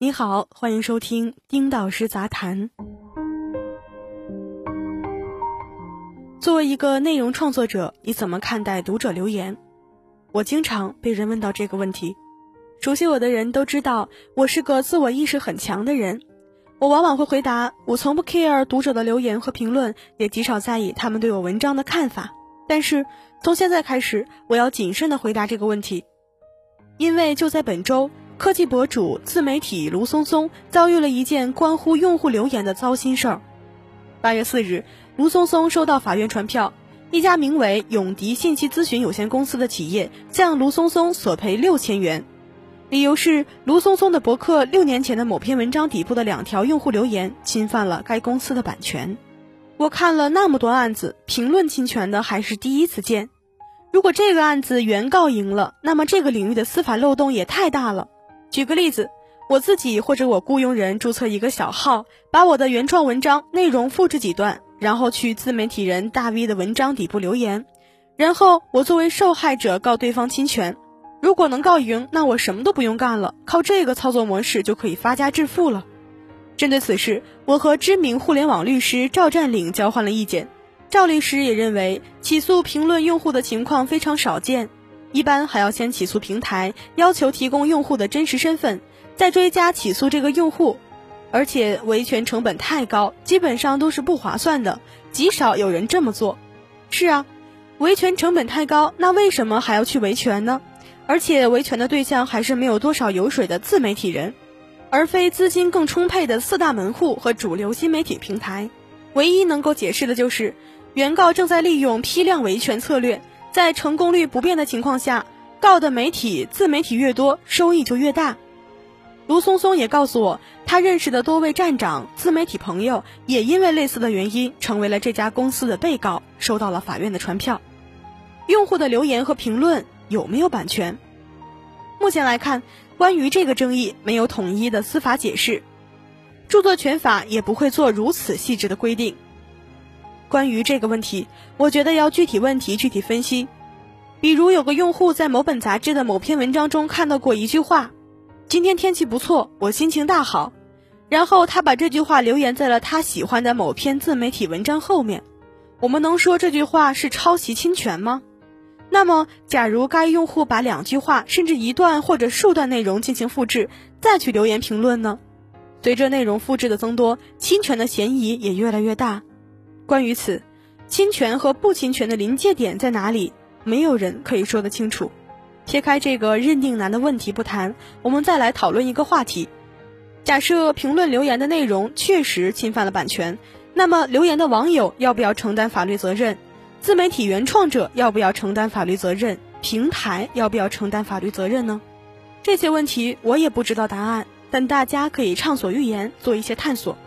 你好，欢迎收听丁导师杂谈。作为一个内容创作者，你怎么看待读者留言？我经常被人问到这个问题。熟悉我的人都知道，我是个自我意识很强的人。我往往会回答：我从不 care 读者的留言和评论，也极少在意他们对我文章的看法。但是从现在开始，我要谨慎的回答这个问题，因为就在本周。科技博主、自媒体卢松松遭遇了一件关乎用户留言的糟心事儿。八月四日，卢松松收到法院传票，一家名为永迪信息咨询有限公司的企业向卢松松索赔六千元，理由是卢松松的博客六年前的某篇文章底部的两条用户留言侵犯了该公司的版权。我看了那么多案子，评论侵权的还是第一次见。如果这个案子原告赢了，那么这个领域的司法漏洞也太大了。举个例子，我自己或者我雇佣人注册一个小号，把我的原创文章内容复制几段，然后去自媒体人大 V 的文章底部留言，然后我作为受害者告对方侵权。如果能告赢，那我什么都不用干了，靠这个操作模式就可以发家致富了。针对此事，我和知名互联网律师赵占领交换了意见。赵律师也认为，起诉评论用户的情况非常少见。一般还要先起诉平台，要求提供用户的真实身份，再追加起诉这个用户，而且维权成本太高，基本上都是不划算的，极少有人这么做。是啊，维权成本太高，那为什么还要去维权呢？而且维权的对象还是没有多少油水的自媒体人，而非资金更充沛的四大门户和主流新媒体平台。唯一能够解释的就是，原告正在利用批量维权策略。在成功率不变的情况下，告的媒体自媒体越多，收益就越大。卢松松也告诉我，他认识的多位站长、自媒体朋友也因为类似的原因成为了这家公司的被告，收到了法院的传票。用户的留言和评论有没有版权？目前来看，关于这个争议没有统一的司法解释，著作权法也不会做如此细致的规定。关于这个问题，我觉得要具体问题具体分析。比如，有个用户在某本杂志的某篇文章中看到过一句话：“今天天气不错，我心情大好。”然后他把这句话留言在了他喜欢的某篇自媒体文章后面。我们能说这句话是抄袭侵权吗？那么，假如该用户把两句话甚至一段或者数段内容进行复制，再去留言评论呢？随着内容复制的增多，侵权的嫌疑也越来越大。关于此，侵权和不侵权的临界点在哪里？没有人可以说得清楚。撇开这个认定难的问题不谈，我们再来讨论一个话题：假设评论留言的内容确实侵犯了版权，那么留言的网友要不要承担法律责任？自媒体原创者要不要承担法律责任？平台要不要承担法律责任呢？这些问题我也不知道答案，但大家可以畅所欲言，做一些探索。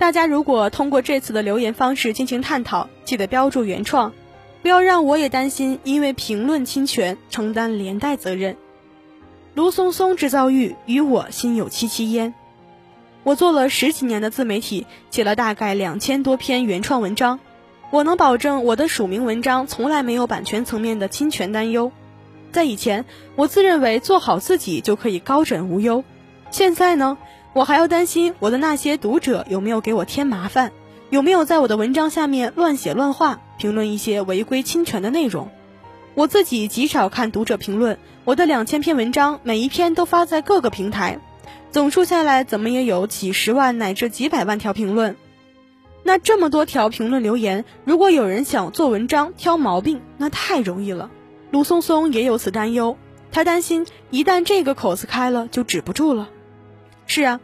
大家如果通过这次的留言方式进行探讨，记得标注原创，不要让我也担心因为评论侵权承担连带责任。卢松松之遭遇与我心有戚戚焉。我做了十几年的自媒体，写了大概两千多篇原创文章，我能保证我的署名文章从来没有版权层面的侵权担忧。在以前，我自认为做好自己就可以高枕无忧，现在呢？我还要担心我的那些读者有没有给我添麻烦，有没有在我的文章下面乱写乱画，评论一些违规侵权的内容。我自己极少看读者评论，我的两千篇文章每一篇都发在各个平台，总数下来怎么也有几十万乃至几百万条评论。那这么多条评论留言，如果有人想做文章挑毛病，那太容易了。卢松松也有此担忧，他担心一旦这个口子开了，就止不住了。是啊，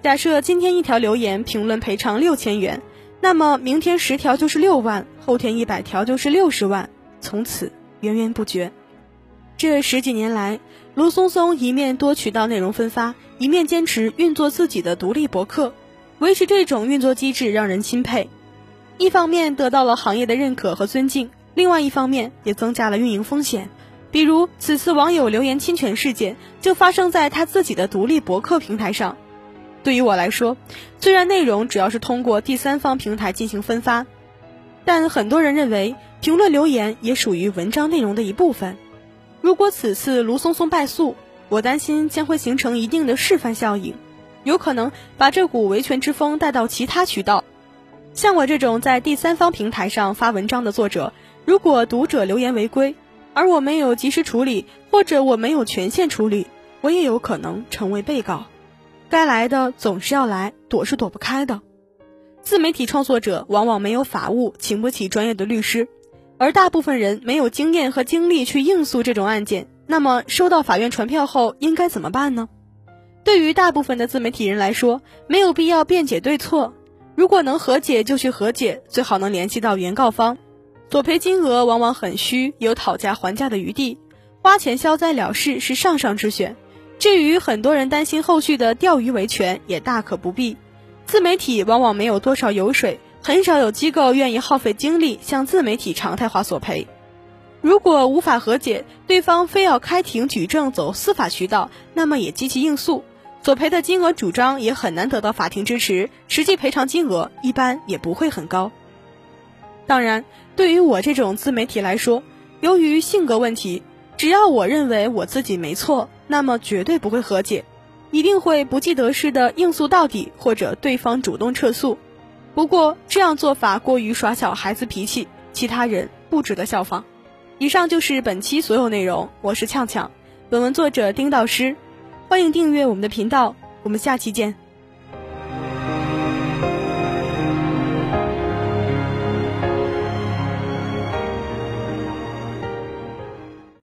假设今天一条留言评论赔偿六千元，那么明天十条就是六万，后天一百条就是六十万，从此源源不绝。这十几年来，卢松松一面多渠道内容分发，一面坚持运作自己的独立博客，维持这种运作机制让人钦佩。一方面得到了行业的认可和尊敬，另外一方面也增加了运营风险。比如此次网友留言侵权事件就发生在他自己的独立博客平台上。对于我来说，虽然内容主要是通过第三方平台进行分发，但很多人认为评论留言也属于文章内容的一部分。如果此次卢松松败诉，我担心将会形成一定的示范效应，有可能把这股维权之风带到其他渠道。像我这种在第三方平台上发文章的作者，如果读者留言违规，而我没有及时处理，或者我没有权限处理，我也有可能成为被告。该来的总是要来，躲是躲不开的。自媒体创作者往往没有法务，请不起专业的律师，而大部分人没有经验和精力去应诉这种案件。那么，收到法院传票后应该怎么办呢？对于大部分的自媒体人来说，没有必要辩解对错。如果能和解就去和解，最好能联系到原告方。索赔金额往往很虚，有讨价还价的余地，花钱消灾了事是上上之选。至于很多人担心后续的钓鱼维权，也大可不必。自媒体往往没有多少油水，很少有机构愿意耗费精力向自媒体常态化索赔。如果无法和解，对方非要开庭举证走司法渠道，那么也积极应诉。索赔的金额主张也很难得到法庭支持，实际赔偿金额一般也不会很高。当然，对于我这种自媒体来说，由于性格问题，只要我认为我自己没错，那么绝对不会和解，一定会不计得失的应诉到底，或者对方主动撤诉。不过这样做法过于耍小孩子脾气，其他人不值得效仿。以上就是本期所有内容，我是呛呛，本文作者丁道师。欢迎订阅我们的频道，我们下期见。